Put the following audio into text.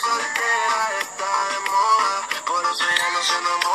soltera está de moda, por eso ya no se enamora.